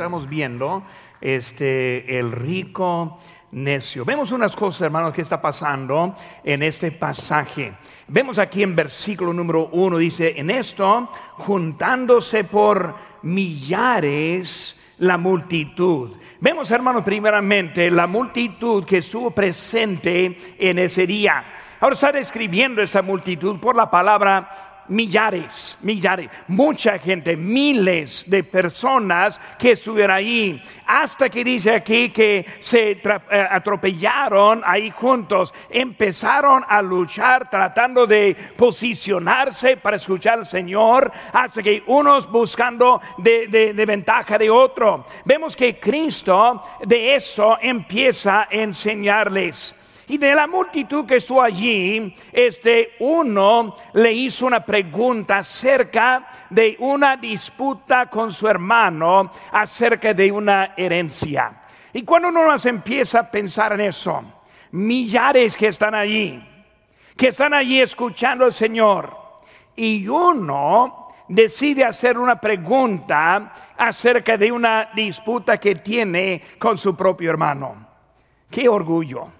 estamos viendo este el rico necio. Vemos unas cosas, hermanos, que está pasando en este pasaje. Vemos aquí en versículo número uno, dice, en esto, juntándose por millares la multitud. Vemos, hermanos, primeramente la multitud que estuvo presente en ese día. Ahora está describiendo esa multitud por la palabra millares, millares, mucha gente, miles de personas que estuvieron ahí, hasta que dice aquí que se eh, atropellaron ahí juntos, empezaron a luchar tratando de posicionarse para escuchar al Señor, hasta que unos buscando de, de ventaja de otro. Vemos que Cristo de eso empieza a enseñarles. Y de la multitud que estuvo allí, este uno le hizo una pregunta acerca de una disputa con su hermano acerca de una herencia. Y cuando uno más empieza a pensar en eso, millares que están allí, que están allí escuchando al Señor, y uno decide hacer una pregunta acerca de una disputa que tiene con su propio hermano. Qué orgullo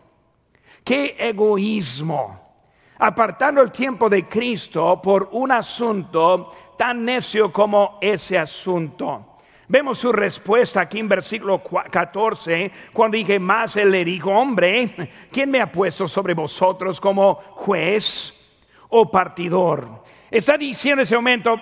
Qué egoísmo. Apartando el tiempo de Cristo por un asunto tan necio como ese asunto. Vemos su respuesta aquí en versículo 14, cuando dije, más él le dijo, hombre, ¿quién me ha puesto sobre vosotros como juez o partidor? Está diciendo en ese momento,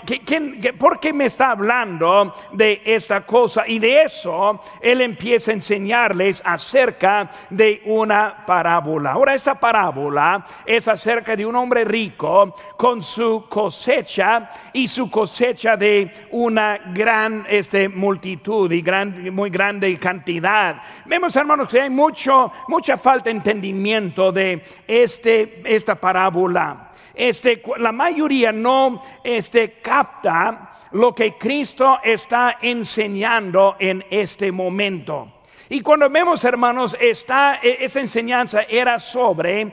por qué me está hablando de esta cosa? Y de eso él empieza a enseñarles acerca de una parábola. Ahora, esta parábola es acerca de un hombre rico con su cosecha y su cosecha de una gran este, multitud y gran, muy grande cantidad. Vemos, hermanos, que hay mucho, mucha falta de entendimiento de este, esta parábola este, la mayoría no este, capta lo que Cristo está enseñando en este momento. Y cuando vemos, hermanos, esta, e, esa enseñanza era sobre eh,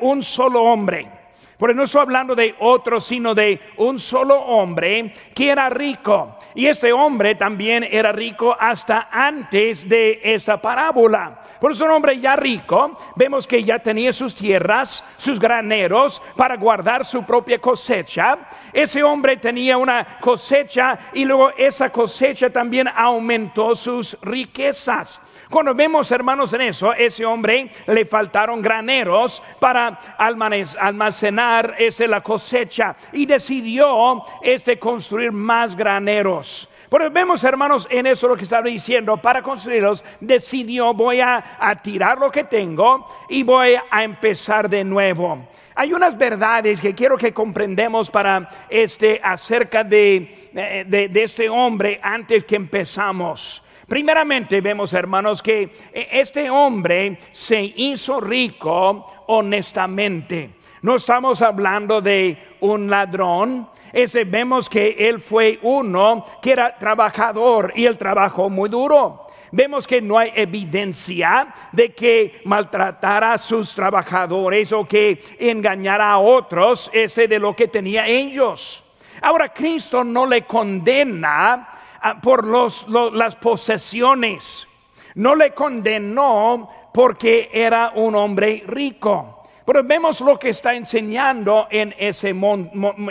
un solo hombre. Porque no estoy hablando de otro, sino de un solo hombre que era rico. Y este hombre también era rico hasta antes de esta parábola. Por eso un hombre ya rico, vemos que ya tenía sus tierras, sus graneros para guardar su propia cosecha. Ese hombre tenía una cosecha y luego esa cosecha también aumentó sus riquezas. Cuando vemos, hermanos, en eso, ese hombre le faltaron graneros para almacenar ese, la cosecha y decidió este construir más graneros. Pero vemos, hermanos, en eso lo que estaba diciendo, para construirlos, decidió, voy a, tirar lo que tengo y voy a empezar de nuevo. Hay unas verdades que quiero que comprendemos para este acerca de, de, de este hombre antes que empezamos. Primeramente vemos, hermanos, que este hombre se hizo rico honestamente. No estamos hablando de un ladrón. Ese vemos que él fue uno que era trabajador y él trabajó muy duro. Vemos que no hay evidencia de que maltratara a sus trabajadores o que engañara a otros, ese de lo que tenía ellos. Ahora Cristo no le condena por los, las posesiones. No le condenó porque era un hombre rico. Pero vemos lo que está enseñando en ese,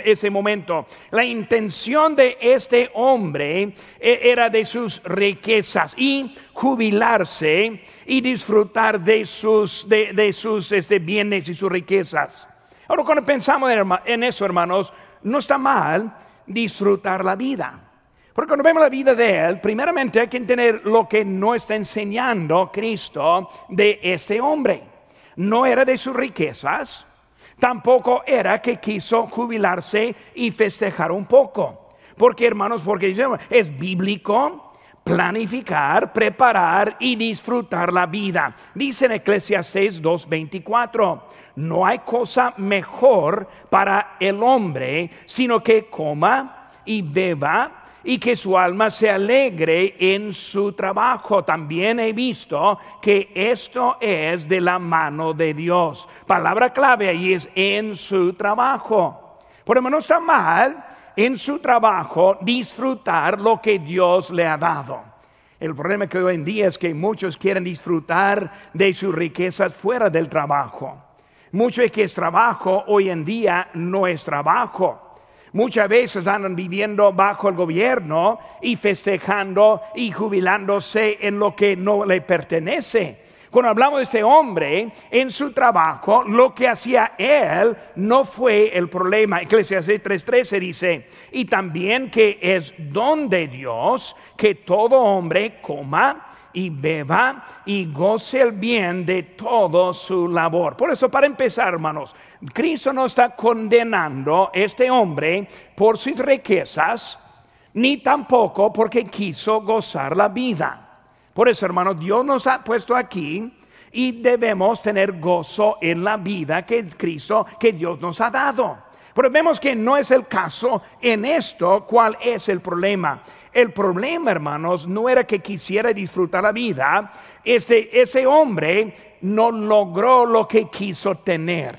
ese, momento. La intención de este hombre e, era de sus riquezas y jubilarse y disfrutar de sus, de, sus este, bienes y sus riquezas. Ahora, cuando pensamos en eso, hermanos, no está mal disfrutar la vida. Porque cuando vemos la vida de él, primeramente hay que entender lo que no está enseñando Cristo de este hombre. No era de sus riquezas, tampoco era que quiso jubilarse y festejar un poco. Porque hermanos, porque es bíblico planificar, preparar y disfrutar la vida. Dice en Eclesiastes 2:24, no hay cosa mejor para el hombre, sino que coma y beba y que su alma se alegre en su trabajo. También he visto que esto es de la mano de Dios. Palabra clave ahí es en su trabajo. Por no está mal en su trabajo disfrutar lo que Dios le ha dado. El problema que hoy en día es que muchos quieren disfrutar de sus riquezas fuera del trabajo. Mucho de que es trabajo hoy en día no es trabajo. Muchas veces andan viviendo bajo el gobierno y festejando y jubilándose en lo que no le pertenece. Cuando hablamos de este hombre en su trabajo, lo que hacía él no fue el problema. Eclesiastes 3:13 dice, y también que es don de Dios que todo hombre coma y beba y goce el bien de todo su labor. Por eso, para empezar, hermanos, Cristo no está condenando a este hombre por sus riquezas, ni tampoco porque quiso gozar la vida. Por eso, hermanos, Dios nos ha puesto aquí y debemos tener gozo en la vida que Cristo, que Dios nos ha dado. Pero vemos que no es el caso en esto. ¿Cuál es el problema? El problema, hermanos, no era que quisiera disfrutar la vida. Ese, ese hombre no logró lo que quiso tener.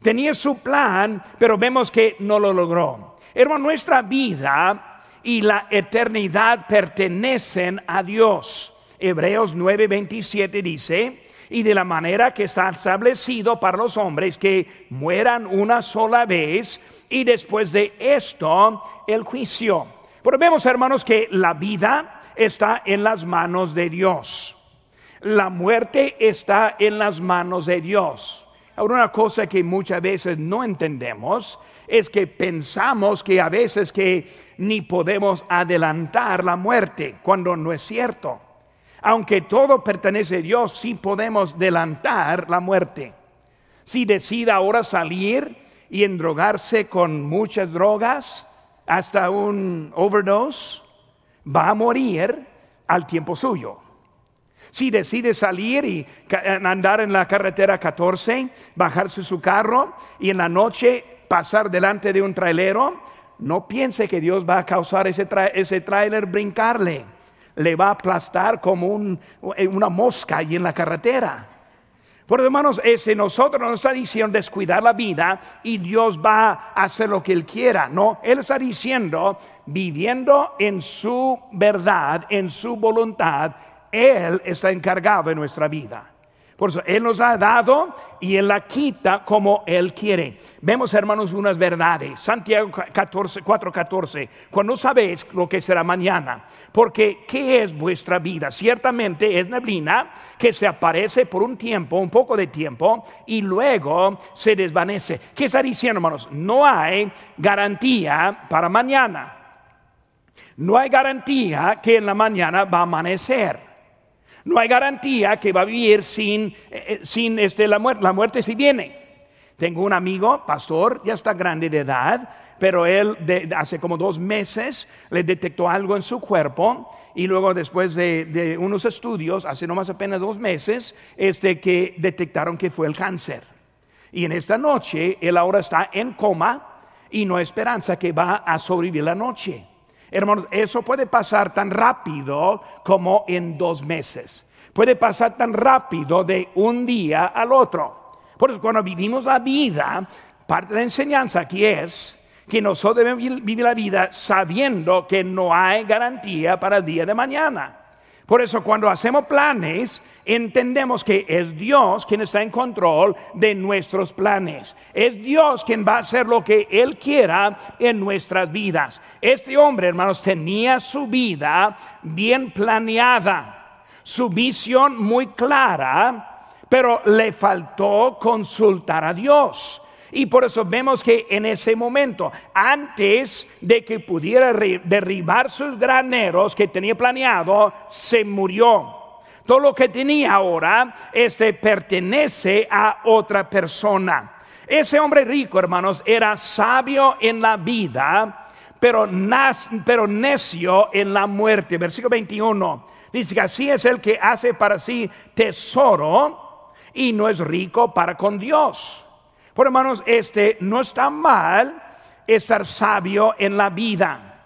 Tenía su plan, pero vemos que no lo logró. Hermano, nuestra vida y la eternidad pertenecen a Dios. Hebreos 9:27 dice, y de la manera que está establecido para los hombres que mueran una sola vez y después de esto el juicio. Pero vemos, hermanos, que la vida está en las manos de Dios. La muerte está en las manos de Dios. Ahora, una cosa que muchas veces no entendemos es que pensamos que a veces que ni podemos adelantar la muerte, cuando no es cierto. Aunque todo pertenece a Dios, sí podemos adelantar la muerte. Si decide ahora salir y endrogarse con muchas drogas, hasta un overdose, va a morir al tiempo suyo. Si decide salir y andar en la carretera 14, bajarse su carro y en la noche pasar delante de un trailero, no piense que Dios va a causar ese, ese trailer brincarle. Le va a aplastar como una mosca ahí en la carretera. Por hermanos, ese nosotros nos está diciendo descuidar la vida y Dios va a hacer lo que Él quiera. No, Él está diciendo, viviendo en su verdad, en su voluntad, Él está encargado de nuestra vida. Por eso Él nos ha dado y Él la quita como Él quiere. Vemos, hermanos, unas verdades. Santiago 14, 4, 14. Cuando sabéis lo que será mañana. Porque, ¿qué es vuestra vida? Ciertamente es neblina que se aparece por un tiempo, un poco de tiempo, y luego se desvanece. ¿Qué está diciendo, hermanos? No hay garantía para mañana. No hay garantía que en la mañana va a amanecer. No hay garantía que va a vivir sin, eh, eh, sin este, la muerte. La muerte si viene. Tengo un amigo, pastor, ya está grande de edad, pero él hace como dos meses le detectó algo en su cuerpo y luego después de, unos estudios, hace nomás apenas dos meses, este, que detectaron que fue el cáncer. Y en esta noche él ahora está en coma y no esperanza que va a sobrevivir la noche. Hermanos, eso puede pasar tan rápido como en dos meses. Puede pasar tan rápido de un día al otro. Por eso cuando vivimos la vida, parte de la enseñanza aquí es que nosotros debemos vivir la vida sabiendo que no hay garantía para el día de mañana. Por eso cuando hacemos planes, entendemos que es Dios quien está en control de nuestros planes. Es Dios quien va a hacer lo que Él quiera en nuestras vidas. Este hombre, hermanos, tenía su vida bien planeada, su visión muy clara, pero le faltó consultar a Dios. Y por eso vemos que en ese momento, antes de que pudiera derribar sus graneros que tenía planeado, se murió. Todo lo que tenía ahora este pertenece a otra persona. Ese hombre rico, hermanos, era sabio en la vida, pero, pero necio en la muerte. Versículo 21 dice que así es el que hace para sí tesoro y no es rico para con Dios. Por hermanos, este no está mal estar sabio en la vida,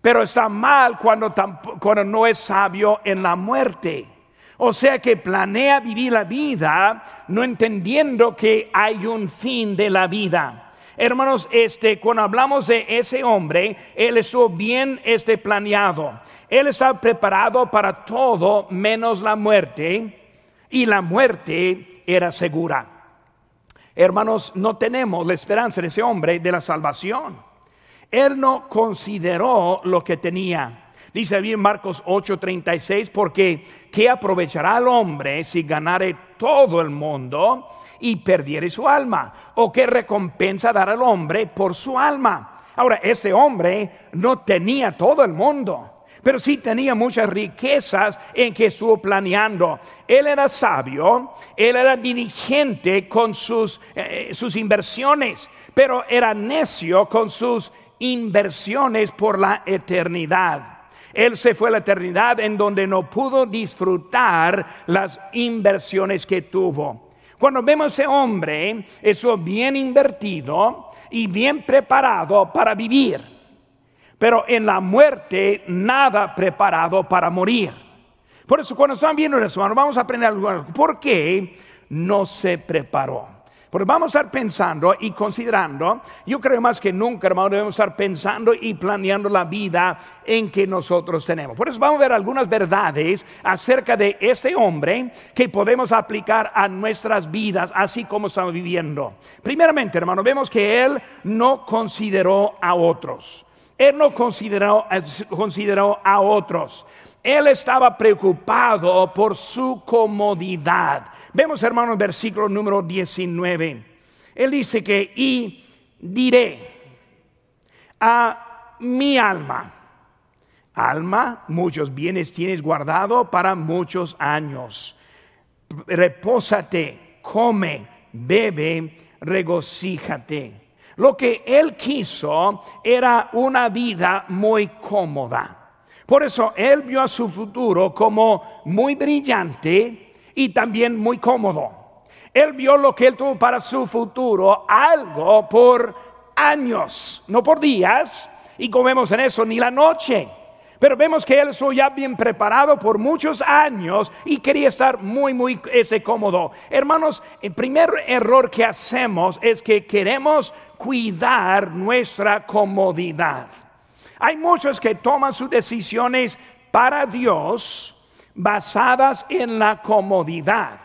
pero está mal cuando, no es sabio en la muerte. O sea que planea vivir la vida no entendiendo que hay un fin de la vida. Hermanos, este, cuando hablamos de ese hombre, él estuvo bien este, planeado. Él estaba preparado para todo menos la muerte y la muerte era segura. Hermanos, no tenemos la esperanza de ese hombre de la salvación. Él no consideró lo que tenía. Dice bien Marcos 8:36, porque ¿qué aprovechará el hombre si ganare todo el mundo y perdiere su alma? ¿O qué recompensa dará el hombre por su alma? Ahora, este hombre no tenía todo el mundo pero sí tenía muchas riquezas en que estuvo planeando. Él era sabio, él era dirigente con sus, eh, sus inversiones, pero era necio con sus inversiones por la eternidad. Él se fue a la eternidad en donde no pudo disfrutar las inversiones que tuvo. Cuando vemos a ese hombre, eso bien invertido y bien preparado para vivir, pero en la muerte nada preparado para morir. Por eso cuando están viendo eso, vamos a aprender algo. ¿Por qué no se preparó? Porque vamos a estar pensando y considerando, yo creo más que nunca, hermano, debemos estar pensando y planeando la vida en que nosotros tenemos. Por eso vamos a ver algunas verdades acerca de este hombre que podemos aplicar a nuestras vidas, así como estamos viviendo. Primeramente, hermano, vemos que él no consideró a otros. Él no consideró, consideró a otros. Él estaba preocupado por su comodidad. Vemos, hermano, el versículo número 19. Él dice que, y diré a mi alma, alma, muchos bienes tienes guardado para muchos años. Repósate, come, bebe, regocíjate. Lo que él quiso era una vida muy cómoda. Por eso él vio a su futuro como muy brillante y también muy cómodo. Él vio lo que él tuvo para su futuro, algo por años, no por días, y comemos en eso ni la noche. Pero vemos que él estuvo ya bien preparado por muchos años y quería estar muy, muy ese cómodo. Hermanos, el primer error que hacemos es que queremos cuidar nuestra comodidad. Hay muchos que toman sus decisiones para Dios basadas en la comodidad.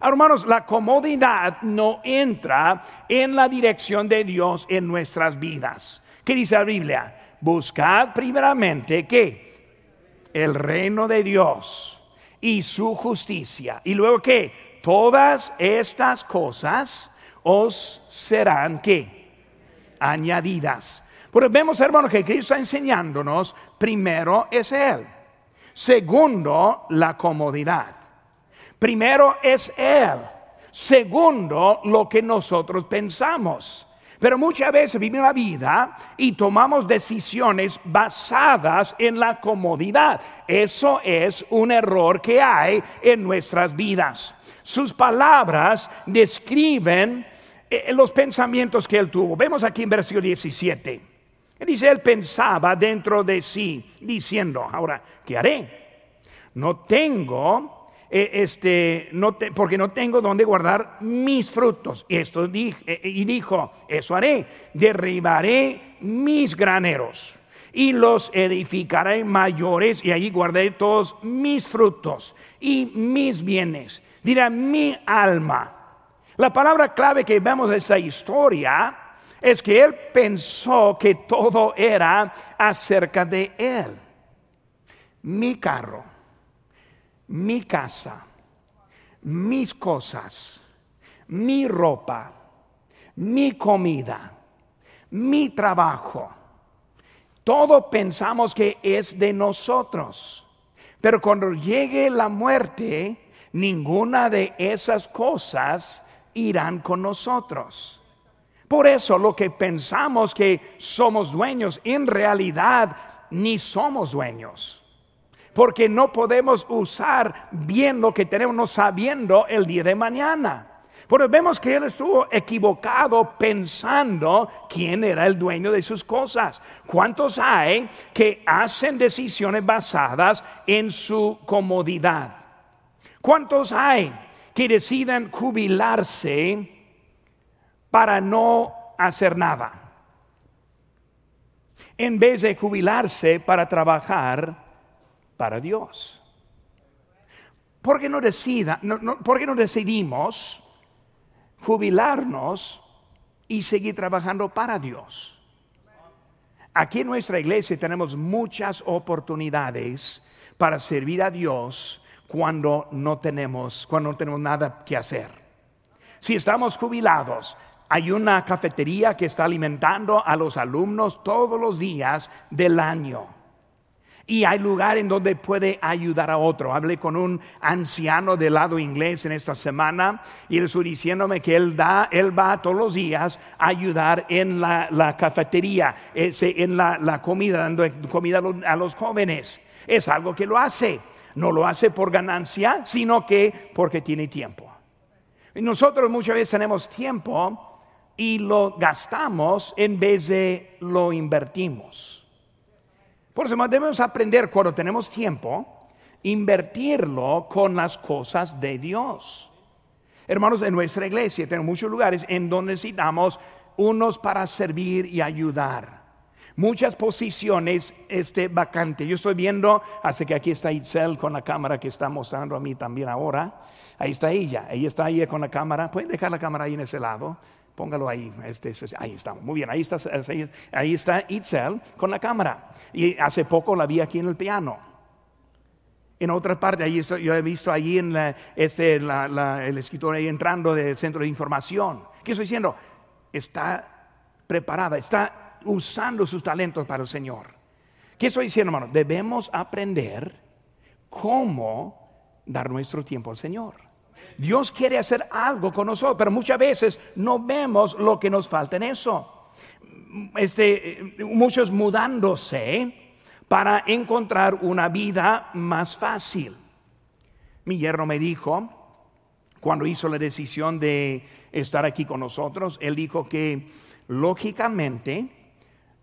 Hermanos, la comodidad no entra en la dirección de Dios en nuestras vidas. ¿Qué dice la Biblia? Buscad primeramente que el reino de Dios y su justicia. Y luego que todas estas cosas os serán que añadidas. Porque vemos, hermanos, que Cristo está enseñándonos, primero es Él. Segundo, la comodidad. Primero es Él. Segundo, lo que nosotros pensamos. Pero muchas veces vivimos la vida y tomamos decisiones basadas en la comodidad. Eso es un error que hay en nuestras vidas. Sus palabras describen eh, los pensamientos que él tuvo. Vemos aquí en versículo 17. Dice, él pensaba dentro de sí, diciendo, ahora, ¿qué haré? No tengo, eh, este, no porque no tengo donde guardar mis frutos. Y, esto eh, y dijo, eso haré, derribaré mis graneros y los edificaré mayores y allí guardaré todos mis frutos y mis bienes. Dirá mi alma. La palabra clave que vemos en esta historia es que él pensó que todo era acerca de él. Mi carro, mi casa, mis cosas, mi ropa, mi comida, mi trabajo. Todo pensamos que es de nosotros. Pero cuando llegue la muerte, ninguna de esas cosas irán con nosotros. Por eso lo que pensamos que somos dueños, en realidad ni somos dueños. Porque no podemos usar bien lo que tenemos no sabiendo el día de mañana. Porque vemos que él estuvo equivocado pensando quién era el dueño de sus cosas. ¿Cuántos hay que hacen decisiones basadas en su comodidad? ¿Cuántos hay que deciden jubilarse para no hacer nada. En vez de jubilarse para trabajar para Dios. ¿Por qué no, decida, ¿por qué no decidimos jubilarnos y seguir trabajando para Dios? Aquí en nuestra iglesia tenemos muchas oportunidades para servir a Dios cuando no tenemos, cuando no tenemos nada que hacer. Si estamos jubilados, hay una cafetería que está alimentando a los alumnos todos los días del año. Y hay lugar en donde puede ayudar a otro. Hablé con un anciano del lado inglés en esta semana y él estuvo diciéndome que él, da, él va todos los días a ayudar en la, cafetería, en la, comida, dando comida a los jóvenes. Es algo que lo hace. No lo hace por ganancia, sino que porque tiene tiempo. Nosotros muchas veces tenemos tiempo y lo gastamos en vez de lo invertimos. Por eso debemos aprender cuando tenemos tiempo, invertirlo con las cosas de Dios. Hermanos, en nuestra iglesia tenemos muchos lugares en donde necesitamos unos para servir y ayudar muchas posiciones este, vacante. Yo estoy viendo, hace que aquí está Itzel con la cámara que está mostrando a mí también ahora. Ahí está ella, ella está ahí con la cámara. Pueden dejar la cámara ahí en ese lado. Póngalo ahí, este, ahí estamos. Muy bien, ahí está, ahí está Itzel con la cámara. Y hace poco la vi aquí en el piano. En otra parte, ahí yo he visto allí en este, el escritor ahí entrando del centro de información. ¿Qué estoy diciendo? Está preparada, está usando sus talentos para el Señor. ¿Qué estoy diciendo, hermano? Debemos aprender cómo dar nuestro tiempo al Señor. Dios quiere hacer algo con nosotros, pero muchas veces no vemos lo que nos falta en eso. Este, muchos mudándose para encontrar una vida más fácil. Mi yerno me dijo, cuando hizo la decisión de estar aquí con nosotros, él dijo que lógicamente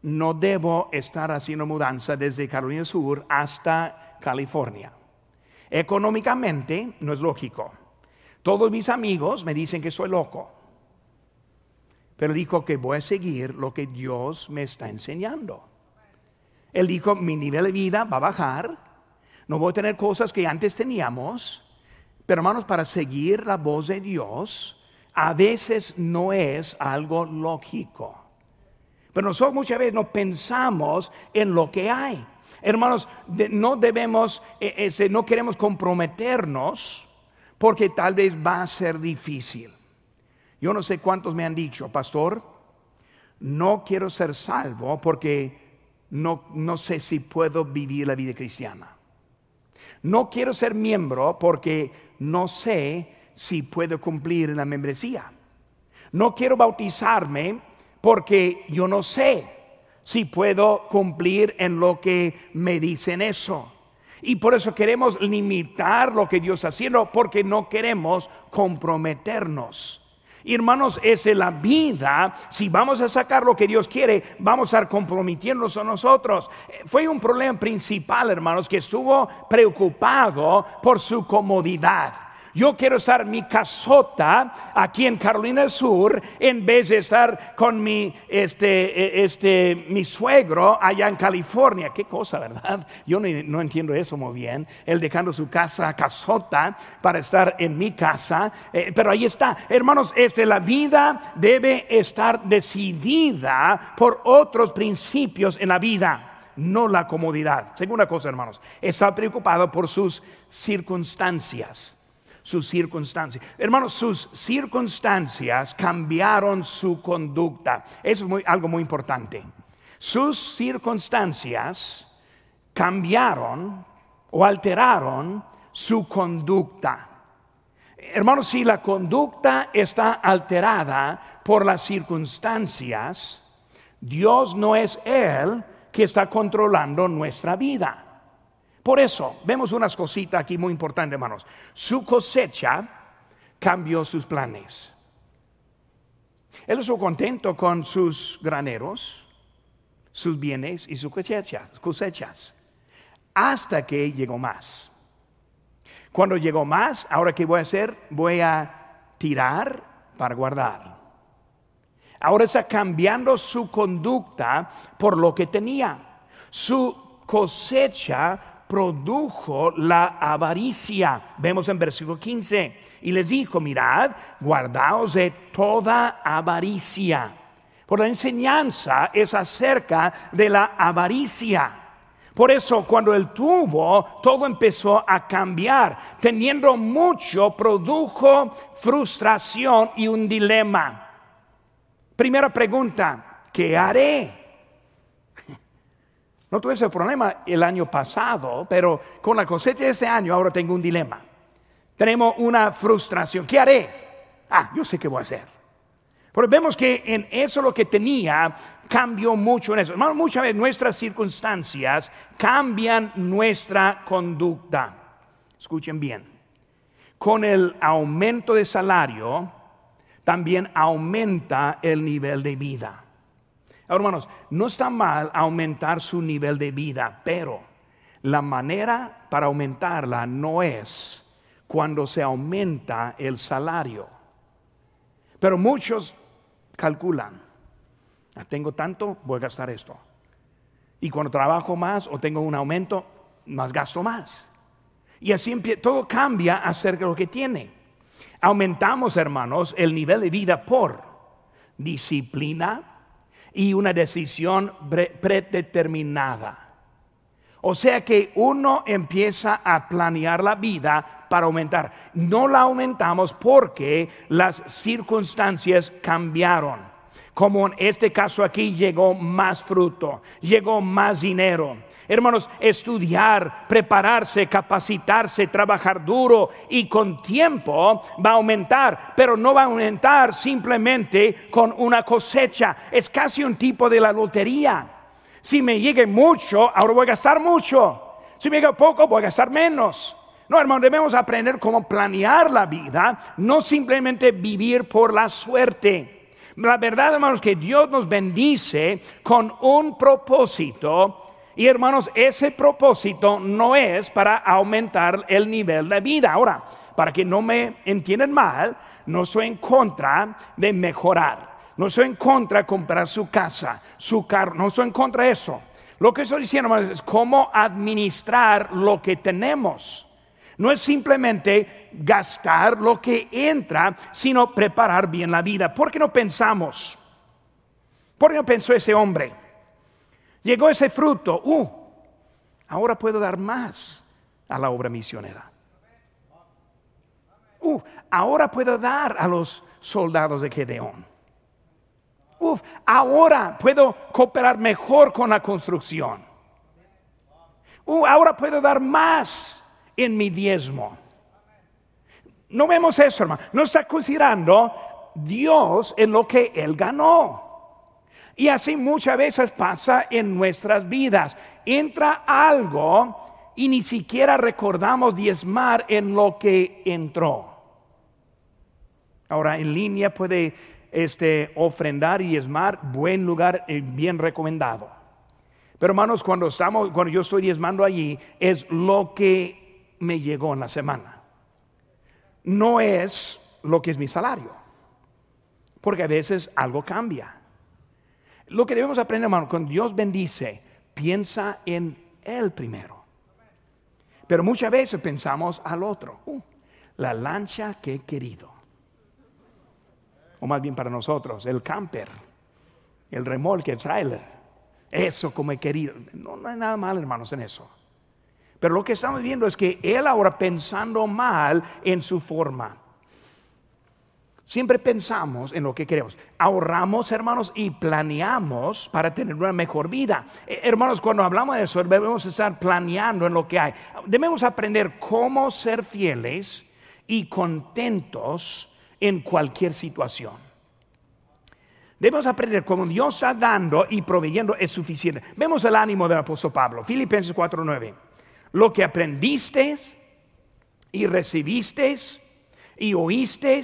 no debo estar haciendo mudanza desde Carolina Sur hasta California. Económicamente no es lógico. Todos mis amigos me dicen que soy loco. Pero dijo que voy a seguir lo que Dios me está enseñando. Él dijo, mi nivel de vida va a bajar, no voy a tener cosas que antes teníamos, pero hermanos, para seguir la voz de Dios, a veces no es algo lógico. Pero nosotros muchas veces no pensamos en lo que hay. Hermanos, no debemos, eh, no queremos comprometernos porque tal vez va a ser difícil. Yo no sé cuántos me han dicho, pastor, no quiero ser salvo porque no, no sé si puedo vivir la vida cristiana. No quiero ser miembro porque no sé si puedo cumplir la membresía. No quiero bautizarme porque yo no sé si puedo cumplir en lo que me dicen eso. Y por eso queremos limitar lo que Dios está haciendo, porque no queremos comprometernos. Y hermanos, es la vida. Si vamos a sacar lo que Dios quiere, vamos a estar comprometiéndonos a nosotros. Fue un problema principal, hermanos, que estuvo preocupado por su comodidad. Yo quiero estar mi casota aquí en Carolina del Sur en vez de estar con mi, este, e, este, mi suegro allá en California. Qué cosa, ¿verdad? Yo no, entiendo eso muy bien. Él dejando su casa, casota, para estar en mi casa. Eh, pero ahí está. Hermanos, este, la vida debe estar decidida por otros principios en la vida no la comodidad. Segunda cosa, hermanos, está preocupado por sus circunstancias sus circunstancias. Hermanos, sus circunstancias cambiaron su conducta. Eso es algo muy importante. Sus circunstancias cambiaron o alteraron su conducta. Hermanos, si la conducta está alterada por las circunstancias, Dios no es Él que está controlando nuestra vida. Por eso, vemos unas cositas aquí muy importantes, hermanos. Su cosecha cambió sus planes. Él estuvo contento con sus graneros, sus bienes y sus cosechas, cosechas, hasta que llegó más. Cuando llegó más, ahora qué voy a hacer? Voy a tirar para guardar. Ahora está cambiando su conducta por lo que tenía. Su cosecha produjo la avaricia. Vemos en versículo 15. Y les dijo, mirad, guardaos de toda avaricia. Por la enseñanza es acerca de la avaricia. Por eso cuando él tuvo, todo empezó a cambiar. Teniendo mucho, produjo frustración y un dilema. Primera pregunta, ¿qué haré? No tuve ese problema el año pasado, pero con la cosecha de este año ahora tengo un dilema. Tenemos una frustración. ¿Qué haré? Ah, yo sé qué voy a hacer. Porque vemos que en eso lo que tenía cambió mucho en eso. muchas veces nuestras circunstancias cambian nuestra conducta. Escuchen bien. Con el aumento de salario, también aumenta el nivel de vida. Hermanos, no está mal aumentar su nivel de vida, pero la manera para aumentarla no es cuando se aumenta el salario. Pero muchos calculan, ah, tengo tanto, voy a gastar esto. Y cuando trabajo más o tengo un aumento, más gasto más. Y así todo cambia acerca de lo que tiene. Aumentamos, hermanos, el nivel de vida por disciplina y una decisión predeterminada. O sea que uno empieza a planear la vida para aumentar. No la aumentamos porque las circunstancias cambiaron. Como en este caso aquí llegó más fruto, llegó más dinero. Hermanos, estudiar, prepararse, capacitarse, trabajar duro y con tiempo va a aumentar, pero no va a aumentar simplemente con una cosecha. Es casi un tipo de la lotería. Si me llegue mucho, ahora voy a gastar mucho. Si me llega poco, voy a gastar menos. No, hermano, debemos aprender cómo planear la vida, no simplemente vivir por la suerte. La verdad, hermanos, que Dios nos bendice con un propósito. Y hermanos, ese propósito no es para aumentar el nivel de vida. Ahora, para que no me entiendan mal, no soy en contra de mejorar. No estoy en contra de comprar su casa, su carro. No estoy en contra de eso. Lo que estoy diciendo es cómo administrar lo que tenemos. No es simplemente gastar lo que entra, sino preparar bien la vida. ¿Por qué no pensamos? ¿Por qué no pensó ese hombre? Llegó ese fruto. Uh, ahora puedo dar más a la obra misionera. Uh, ahora puedo dar a los soldados de Gedeón. Uf, ahora puedo cooperar mejor con la construcción. Uh, ahora puedo dar más en mi diezmo. No vemos eso, hermano. No está considerando Dios en lo que Él ganó. Y así muchas veces pasa en nuestras vidas. Entra algo y ni siquiera recordamos diezmar en lo que entró. Ahora, en línea puede este, ofrendar y diezmar, buen lugar, eh, bien recomendado. Pero hermanos, cuando estamos, cuando yo estoy diezmando allí, es lo que me llegó en la semana. No es lo que es mi salario. Porque a veces algo cambia. Lo que debemos aprender, hermano, cuando Dios bendice, piensa en Él primero. Pero muchas veces pensamos al otro. Uh, la lancha que he querido. O más bien para nosotros, el camper, el remolque, el trailer. Eso como he querido. No, no hay nada mal, hermanos, en eso. Pero lo que estamos viendo es que él ahora pensando mal en su forma. Siempre pensamos en lo que queremos. Ahorramos, hermanos, y planeamos para tener una mejor vida. Eh, hermanos, cuando hablamos de eso, debemos estar planeando en lo que hay. Debemos aprender cómo ser fieles y contentos en cualquier situación. Debemos aprender cómo Dios está dando y proveyendo es suficiente. Vemos el ánimo del apóstol Pablo. Filipenses 4:9 lo que aprendiste y recibiste y oíste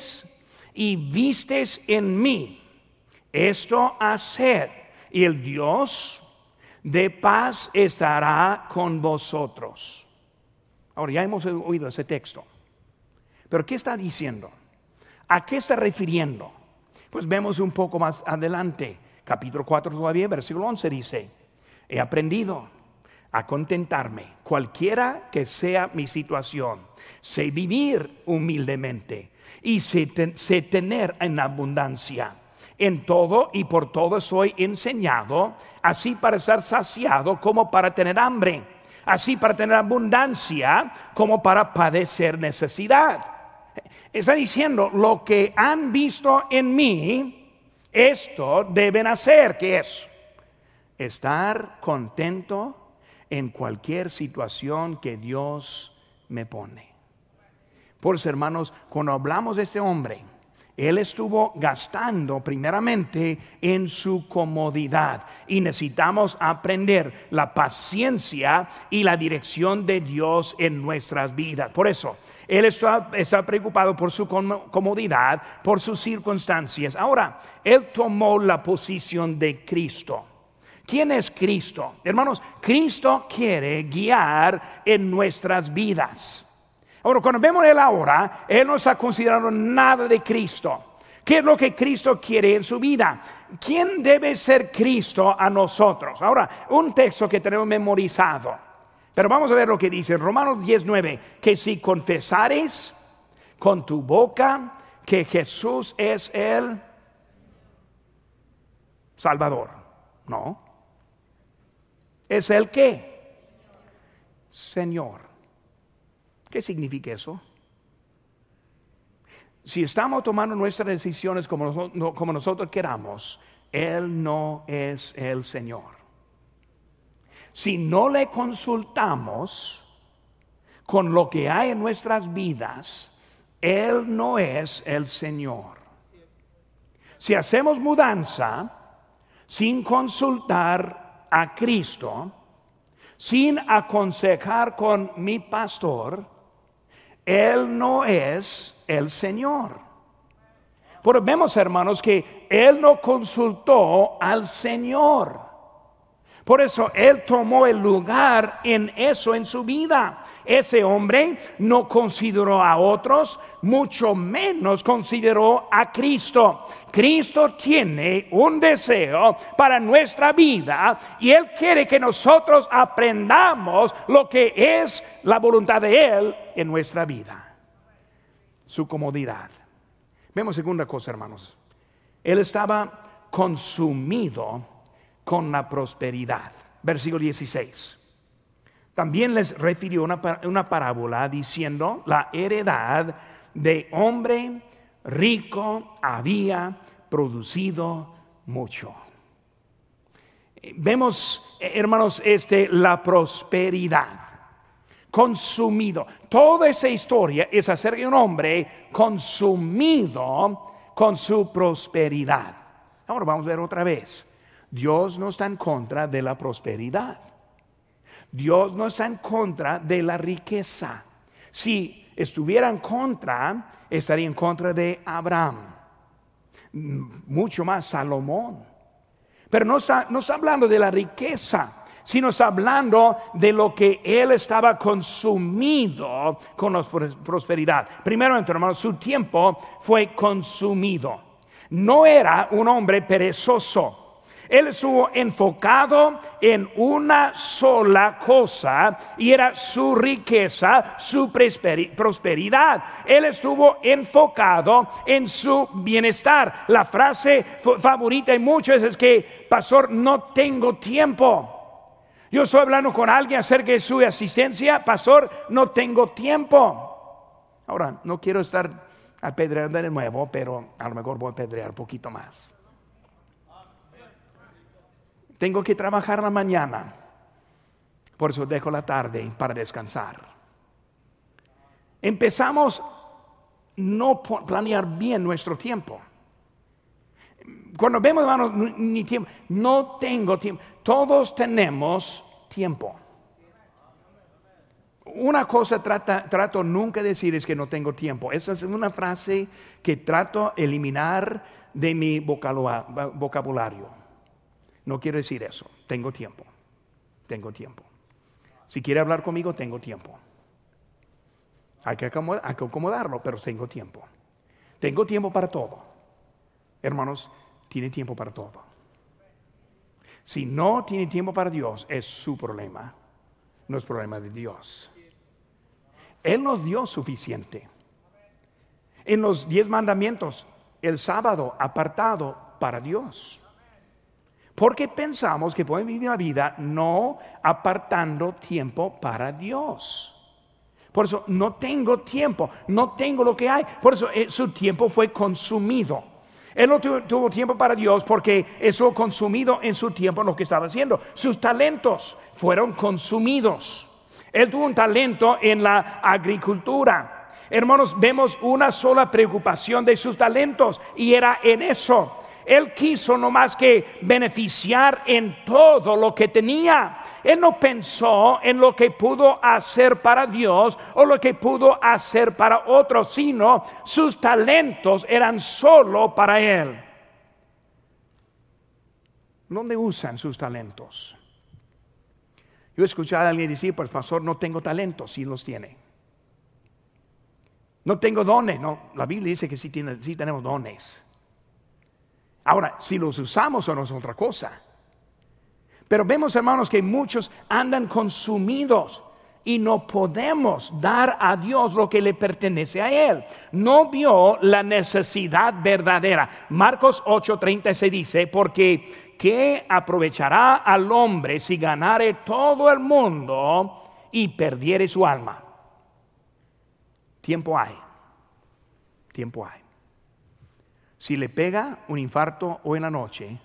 y vistes en mí. Esto hacer y el Dios de paz estará con vosotros. Ahora ya hemos oído ese texto. Pero ¿qué está diciendo? ¿A qué está refiriendo? Pues vemos un poco más adelante, capítulo 4 todavía, versículo 11 dice, he aprendido a contentarme, cualquiera que sea mi situación, sé vivir humildemente y sé, tener en abundancia. En todo y por todo soy enseñado, así para ser saciado como para tener hambre, así para tener abundancia como para padecer necesidad. Está diciendo, lo que han visto en mí, esto deben hacer, que es estar contento en cualquier situación que Dios me pone. Por eso, hermanos, cuando hablamos de este hombre, él estuvo gastando primeramente en su comodidad y necesitamos aprender la paciencia y la dirección de Dios en nuestras vidas. Por eso, Él está, preocupado por su comodidad, por sus circunstancias. Ahora, Él tomó la posición de Cristo. ¿Quién es Cristo? Hermanos, Cristo quiere guiar en nuestras vidas. Ahora, cuando vemos Él ahora, Él no está considerando nada de Cristo. ¿Qué es lo que Cristo quiere en su vida? ¿Quién debe ser Cristo a nosotros? Ahora, un texto que tenemos memorizado. Pero vamos a ver lo que dice Romanos 19, que si confesares con tu boca que Jesús es el Salvador, no. ¿Es el qué? Señor. ¿Qué significa eso? Si estamos tomando nuestras decisiones como, como nosotros queramos, Él no es el Señor. Si no le consultamos con lo que hay en nuestras vidas, Él no es el Señor. Si hacemos mudanza sin consultar a Cristo, sin aconsejar con mi pastor, él no es el Señor. Pero vemos, hermanos, que Él no consultó al Señor. Por eso Él tomó el lugar en eso en su vida. Ese hombre no consideró a otros, mucho menos consideró a Cristo. Cristo tiene un deseo para nuestra vida y Él quiere que nosotros aprendamos lo que es la voluntad de Él en nuestra vida. Su comodidad. Vemos segunda cosa, hermanos. Él estaba consumido con la prosperidad. Versículo 16. También les refirió una, una parábola diciendo, la heredad de hombre rico había producido mucho. Vemos, hermanos, este, la prosperidad consumido. Toda esa historia es acerca de un hombre consumido con su prosperidad. Ahora vamos a ver otra vez. Dios no está en contra de la prosperidad. Dios no está en contra de la riqueza. Si estuviera en contra, estaría en contra de Abraham. Mucho más Salomón. Pero no está, no está hablando de la riqueza sino está hablando de lo que él estaba consumido con la prosperidad. Primero, hermanos, su tiempo fue consumido. No era un hombre perezoso. Él estuvo enfocado en una sola cosa y era su riqueza, su prosperidad. Él estuvo enfocado en su bienestar. La frase favorita de muchos es que, pastor, no tengo tiempo. Yo estoy hablando con alguien acerca de su asistencia, pastor, no tengo tiempo. Ahora, no quiero estar apedreando de nuevo, pero a lo mejor voy a apedrear un poquito más. Tengo que trabajar la mañana, por eso dejo la tarde para descansar. Empezamos no planear bien nuestro tiempo. Cuando vemos, hermanos, ni tiempo, no tengo tiempo. Todos tenemos tiempo. Una cosa trato nunca de decir es que no tengo tiempo. Esa es una frase que trato eliminar de mi vocabulario. No quiero decir eso. Tengo tiempo. Tengo tiempo. Si quiere hablar conmigo, tengo tiempo. Hay que, hay que acomodarlo, pero tengo tiempo. Tengo tiempo para todo. hermanos, tiene tiempo para todo. Si no tiene tiempo para Dios, es su problema, no es problema de Dios. Él nos dio suficiente. En los diez mandamientos, el sábado apartado para Dios. Porque pensamos que podemos vivir la vida no apartando tiempo para Dios. Por eso no tengo tiempo, no tengo lo que hay. Por eso eh, su tiempo fue consumido. Él no tuvo, tiempo para Dios porque eso consumido en su tiempo lo que estaba haciendo. Sus talentos fueron consumidos. Él tuvo un talento en la agricultura. Hermanos, vemos una sola preocupación de sus talentos y era en eso. Él quiso no más que beneficiar en todo lo que tenía. Él no pensó en lo que pudo hacer para Dios o lo que pudo hacer para otros, sino sus talentos eran solo para Él. ¿Dónde usan sus talentos? Yo he escuchado a alguien decir, pues pastor, no tengo talentos, sí los tiene. No tengo dones, no, la Biblia dice que sí, sí tenemos dones. Ahora, si los usamos o no es otra cosa. Pero vemos, hermanos, que muchos andan consumidos y no podemos dar a Dios lo que le pertenece a Él. No vio la necesidad verdadera. Marcos 8:30 se dice, porque ¿qué aprovechará al hombre si ganare todo el mundo y perdiere su alma? Tiempo hay. Tiempo hay. Si le pega un infarto o en la noche,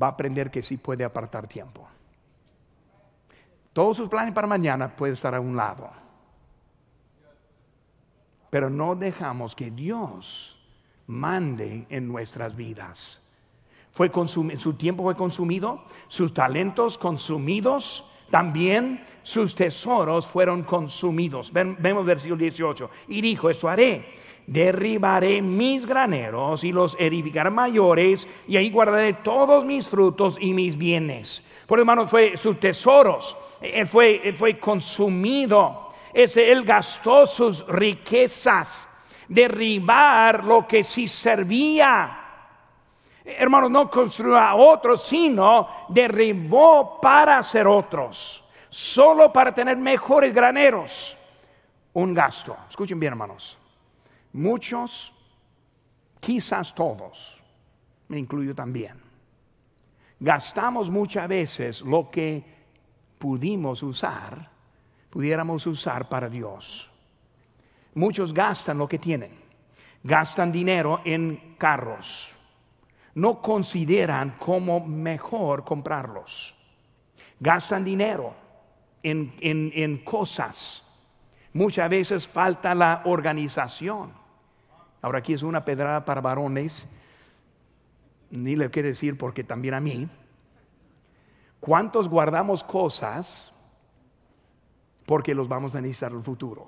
va a aprender que sí puede apartar tiempo. Todos sus planes para mañana pueden estar a un lado. Pero no dejamos que Dios mande en nuestras vidas. Fue su tiempo fue consumido, sus talentos consumidos, también sus tesoros fueron consumidos. vemos versículo 18. Y dijo, eso haré derribaré mis graneros y los edificaré mayores, y ahí guardaré todos mis frutos y mis bienes. Por hermano, fue sus tesoros, él fue, fue consumido, ese, él gastó sus riquezas, derribar lo que sí servía. Hermano, no construyó a otros, sino derribó para ser otros, solo para tener mejores graneros. Un gasto. Escuchen bien, hermanos. Muchos, quizás todos, me incluyo también, gastamos muchas veces lo que pudimos usar, pudiéramos usar para Dios. Muchos gastan lo que tienen, gastan dinero en carros, no consideran como mejor comprarlos, gastan dinero en, en cosas. Muchas veces falta la organización Ahora aquí es una pedrada para varones, ni le quiero decir porque también a mí. ¿Cuántos guardamos cosas porque los vamos a necesitar en el futuro?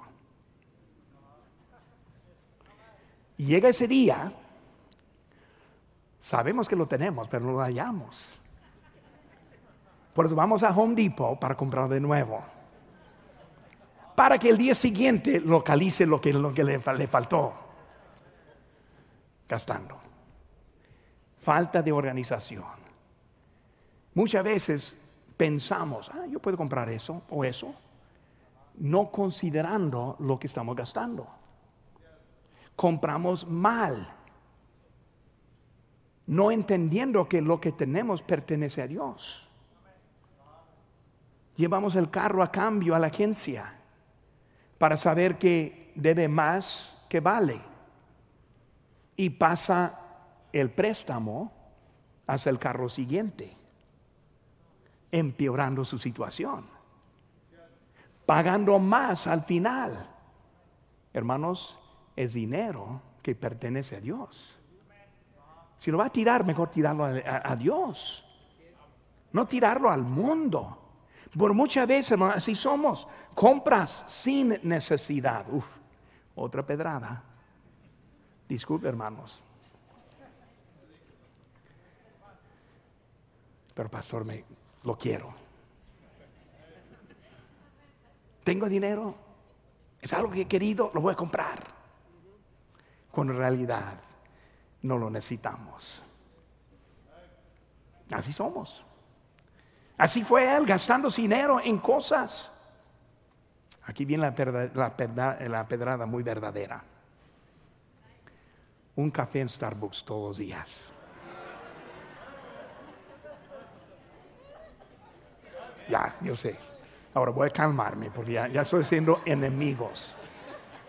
llega ese día, sabemos que lo tenemos, pero no lo hallamos. Por eso vamos a Home Depot para comprar de nuevo. Para que el día siguiente localice lo que, le faltó gastando. Falta de organización. Muchas veces pensamos, ah, yo puedo comprar eso o eso, no considerando lo que estamos gastando. Compramos mal, no entendiendo que lo que tenemos pertenece a Dios. Llevamos el carro a cambio a la agencia para saber que debe más que vale y pasa el préstamo hacia el carro siguiente, empeorando su situación, pagando más al final. Hermanos, es dinero que pertenece a Dios. Si lo va a tirar, mejor tirarlo a, Dios, no tirarlo al mundo. Por muchas veces, hermanos, así somos, compras sin necesidad. Uf, otra pedrada. Disculpe, hermanos. Pero pastor, me lo quiero. Tengo dinero, es algo que he querido, lo voy a comprar. Con realidad, no lo necesitamos. Así somos. Así fue él gastando dinero en cosas. Aquí viene la, la pedrada muy verdadera. Un café en Starbucks todos los días. Ya, yo sé. Ahora voy a calmarme porque ya, estoy siendo enemigos.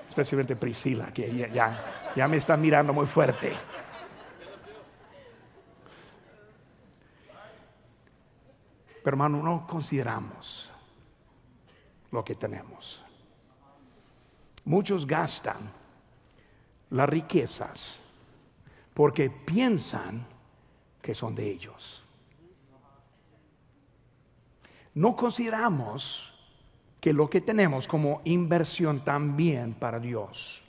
Especialmente Priscila, que ya, ya me está mirando muy fuerte. Pero hermano, no consideramos lo que tenemos. Muchos gastan las riquezas porque piensan que son de ellos. No consideramos que lo que tenemos como inversión también para Dios.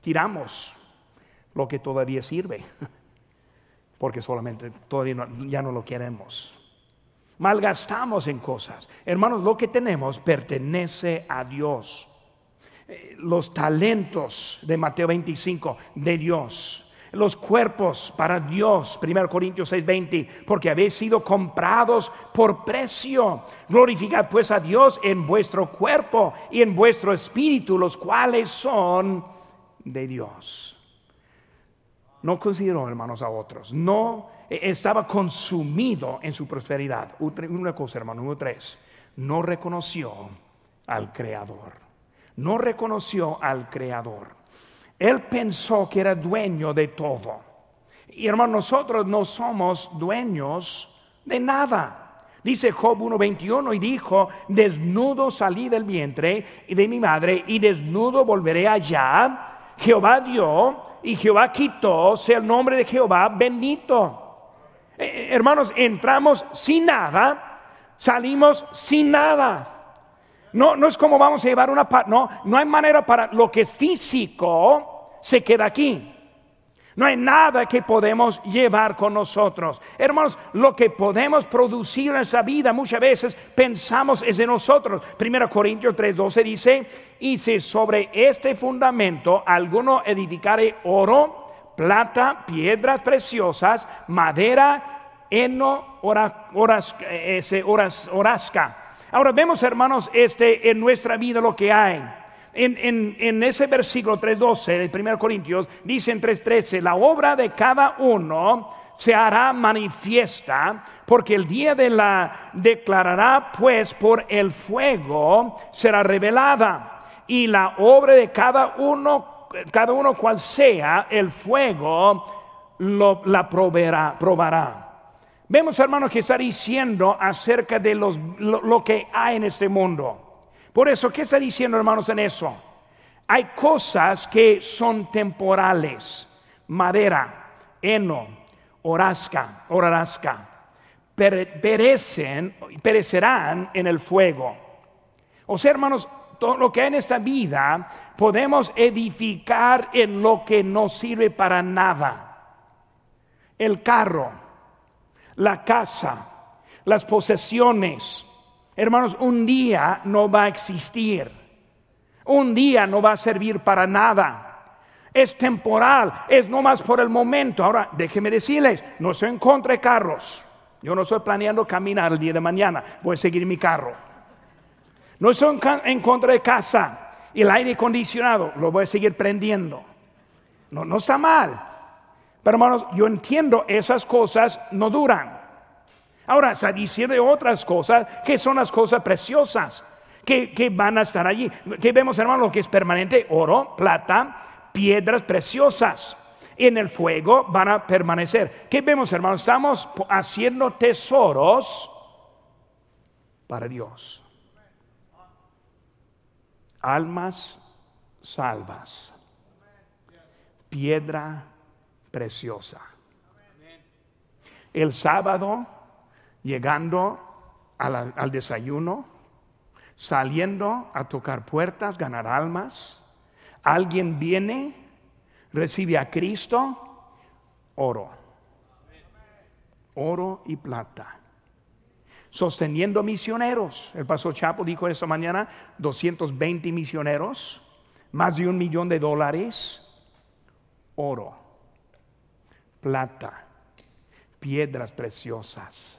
Tiramos lo que todavía sirve, porque solamente todavía ya no lo queremos. Malgastamos en cosas. Hermanos, lo que tenemos pertenece a Dios. Los talentos de Mateo 25 de Dios. Los cuerpos para Dios, 1 Corintios 6:20, porque habéis sido comprados por precio. Glorificad pues a Dios en vuestro cuerpo y en vuestro espíritu, los cuales son de Dios. No consideró, hermanos, a otros. No eh, estaba consumido en su prosperidad. Una cosa, hermano, número tres, no reconoció al Creador. No reconoció al Creador. Él pensó que era dueño de todo. Y hermano, nosotros no somos dueños de nada. Dice Job 1.21 y dijo, desnudo salí del vientre de mi madre y desnudo volveré allá. Jehová dio y Jehová quitó, sea el nombre de Jehová bendito. Eh, eh, hermanos, entramos sin nada, salimos sin nada. No, no es como vamos a llevar una no, no hay manera para lo que es físico se queda aquí. No hay nada que podemos llevar con nosotros. Hermanos, lo que podemos producir en esa vida muchas veces pensamos es de nosotros. 1 Corintios 3:12 dice, y si sobre este fundamento alguno edificare oro, plata, piedras preciosas, madera, heno, oras, ese, horas, orasca. Ahora vemos, hermanos, este en nuestra vida lo que hay. En, en, ese versículo 3.12 de 1 Corintios, dice en 3.13, la obra de cada uno se hará manifiesta, porque el día de la declarará, pues por el fuego será revelada, y la obra de cada uno cada uno cual sea el fuego, lo, la proveerá, probará. Vemos, hermanos, que está diciendo acerca de los, lo, que hay en este mundo. Por eso, ¿qué está diciendo, hermanos, en eso? Hay cosas que son temporales. Madera, heno, orasca, orasca, perecen, perecerán en el fuego. O sea, hermanos, todo lo que hay en esta vida podemos edificar en lo que no sirve para nada. El carro, la casa, las posesiones. Hermanos, un día no va a existir. Un día no va a servir para nada. Es temporal, es no más por el momento. Ahora, déjenme decirles, no estoy en contra de carros. Yo no estoy planeando caminar el día de mañana, voy a seguir mi carro. No estoy en contra de casa y el aire acondicionado lo voy a seguir prendiendo. No, no está mal. Pero hermanos, yo entiendo esas cosas no duran. Ahora, se dice de otras cosas que son las cosas preciosas, que, que van a estar allí. Que vemos, hermanos, lo que es permanente, oro, plata, piedras preciosas. En el fuego van a permanecer. ¿Qué vemos, hermanos? Estamos haciendo tesoros para Dios almas salvas, piedra preciosa. El sábado, llegando al, desayuno, saliendo a tocar puertas, ganar almas, alguien viene, recibe a Cristo, oro, oro y plata sosteniendo misioneros. El pastor Chapo dijo esta mañana, 220 misioneros, más de un millón de dólares, oro. Plata, piedras preciosas.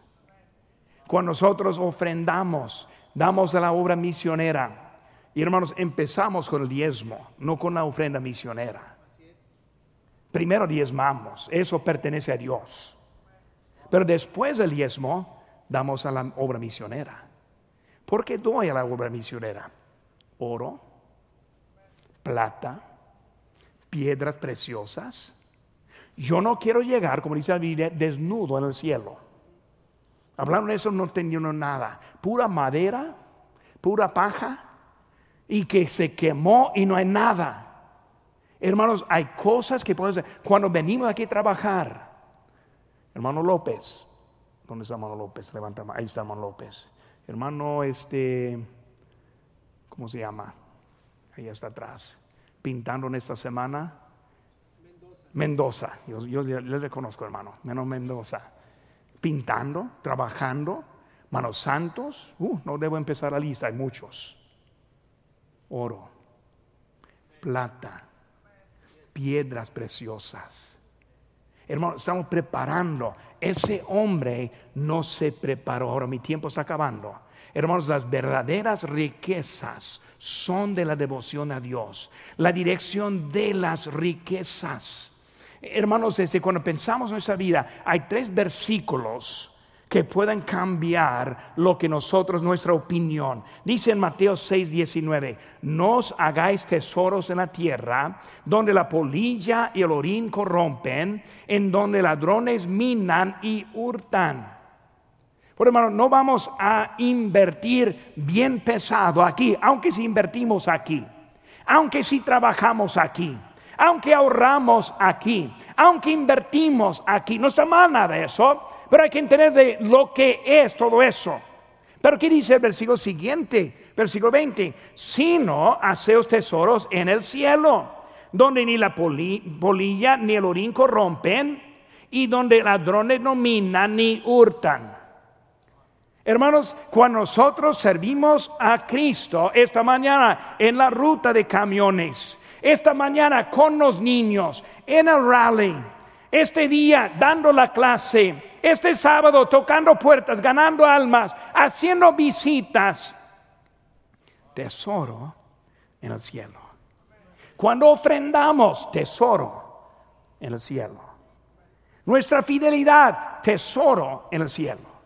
Cuando nosotros ofrendamos, damos a la obra misionera. Y hermanos, empezamos con el diezmo, no con la ofrenda misionera. Primero diezmamos, eso pertenece a Dios. Pero después del diezmo, damos a la obra misionera. ¿Por qué doy a la obra misionera? Oro, plata, piedras preciosas. Yo no quiero llegar, como dice la desnudo en el cielo. Hablando de eso, no teniendo nada. Pura madera, pura paja, y que se quemó y no hay nada. Hermanos, hay cosas que podemos hacer. Cuando venimos aquí a trabajar, hermano López, ¿dónde está hermano López? Levanta, ahí está hermano López. Hermano, este, ¿cómo se llama? Ahí está atrás. Pintando en esta semana. Mendoza. Yo, yo le reconozco, hermano. Menos Mendoza. Pintando, trabajando. Manos santos. Uh, no debo empezar la lista, hay muchos. Oro, plata, piedras preciosas. Hermano, estamos preparando. Ese hombre no se preparó. Ahora mi tiempo está acabando. Hermanos, las verdaderas riquezas son de la devoción a Dios, la dirección de las riquezas. Hermanos, desde cuando pensamos en nuestra vida, hay tres versículos que puedan cambiar lo que nosotros, nuestra opinión. Dice en Mateo 6, 19, no hagáis tesoros en la tierra, donde la polilla y el orín corrompen, en donde ladrones minan y hurtan. Por hermano, no vamos a invertir bien pesado aquí, aunque si invertimos aquí, aunque si trabajamos aquí, aunque ahorramos aquí, aunque invertimos aquí, no está mal nada de eso pero hay que entender de lo que es todo eso. Pero ¿qué dice el versículo siguiente? Versículo 20. Sino haceos tesoros en el cielo, donde ni la polilla ni el orín corrompen, y donde ladrones no minan ni hurtan. Hermanos, cuando nosotros servimos a Cristo esta mañana en la ruta de camiones, esta mañana con los niños, en el rally, este día dando la clase, este sábado tocando puertas, ganando almas, haciendo visitas. Tesoro en el cielo. Cuando ofrendamos, tesoro en el cielo. Nuestra fidelidad, tesoro en el cielo.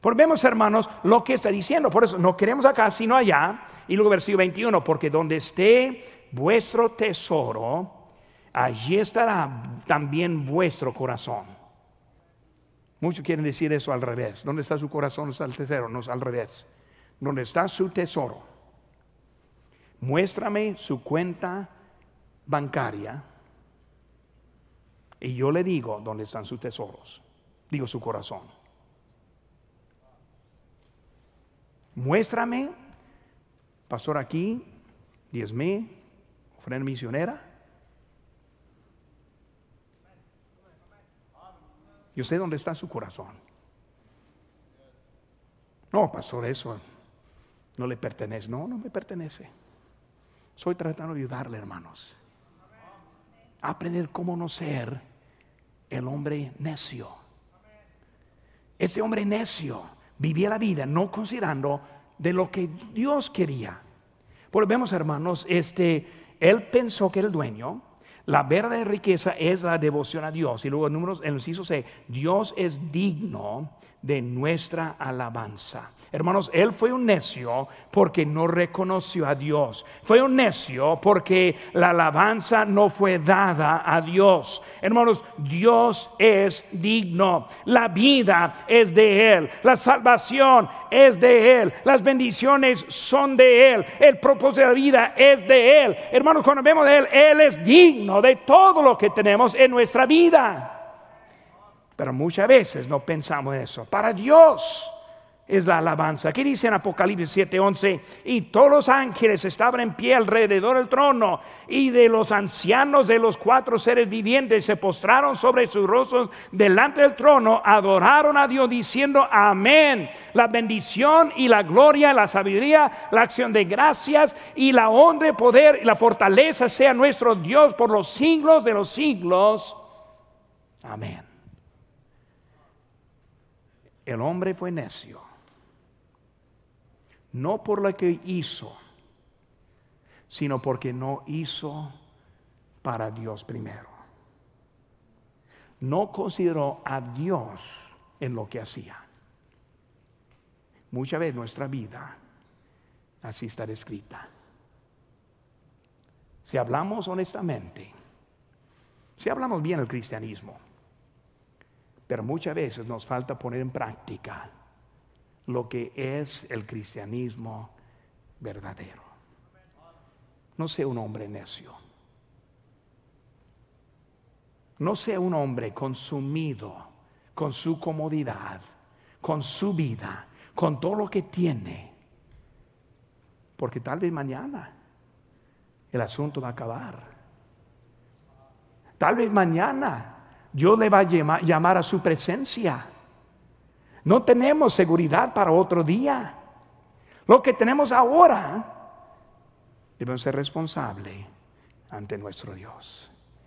Porque vemos, hermanos, lo que está diciendo. Por eso no queremos acá, sino allá. Y luego versículo 21, porque donde esté vuestro tesoro, allí estará también vuestro corazón. Muchos quieren decir eso al revés. ¿Dónde está su corazón? Está el tesoro, no es al revés. ¿Dónde está su tesoro? Muéstrame su cuenta bancaria y yo le digo dónde están sus tesoros. Digo su corazón. Muéstrame, pastor aquí, diez mil, ofrenda misionera. Yo sé dónde está su corazón. No, pastor, eso no le pertenece. No, no me pertenece. Soy tratando de ayudarle, hermanos. A aprender cómo no ser el hombre necio. Ese hombre necio vivía la vida no considerando de lo que Dios quería. Porque vemos, hermanos, este, él pensó que el dueño, la verdadera riqueza es la devoción a Dios. Y luego en números, en el inciso C, Dios es digno de nuestra alabanza. Hermanos, él fue un necio porque no reconoció a Dios. Fue un necio porque la alabanza no fue dada a Dios. Hermanos, Dios es digno. La vida es de Él. La salvación es de Él. Las bendiciones son de Él. El propósito de la vida es de Él. Hermanos, cuando vemos de Él, Él es digno de todo lo que tenemos en nuestra vida. Pero muchas veces no pensamos eso. Para Dios es la alabanza. Aquí dice en Apocalipsis 7:11, y todos los ángeles estaban en pie alrededor del trono, y de los ancianos de los cuatro seres vivientes se postraron sobre sus rostros delante del trono, adoraron a Dios diciendo, amén. La bendición y la gloria, la sabiduría, la acción de gracias y la honra, poder y la fortaleza sea nuestro Dios por los siglos de los siglos. Amén. El hombre fue necio, no por lo que hizo, sino porque no hizo para Dios primero. No consideró a Dios en lo que hacía. Muchas veces nuestra vida así está descrita. Si hablamos honestamente, si hablamos bien el cristianismo, pero muchas veces nos falta poner en práctica lo que es el cristianismo verdadero. No sea un hombre necio. No sea un hombre consumido con su comodidad, con su vida, con todo lo que tiene. Porque tal vez mañana el asunto va a acabar. Tal vez mañana Dios le va a llamar, a su presencia. No tenemos seguridad para otro día. Lo que tenemos ahora debemos ser responsables ante nuestro Dios.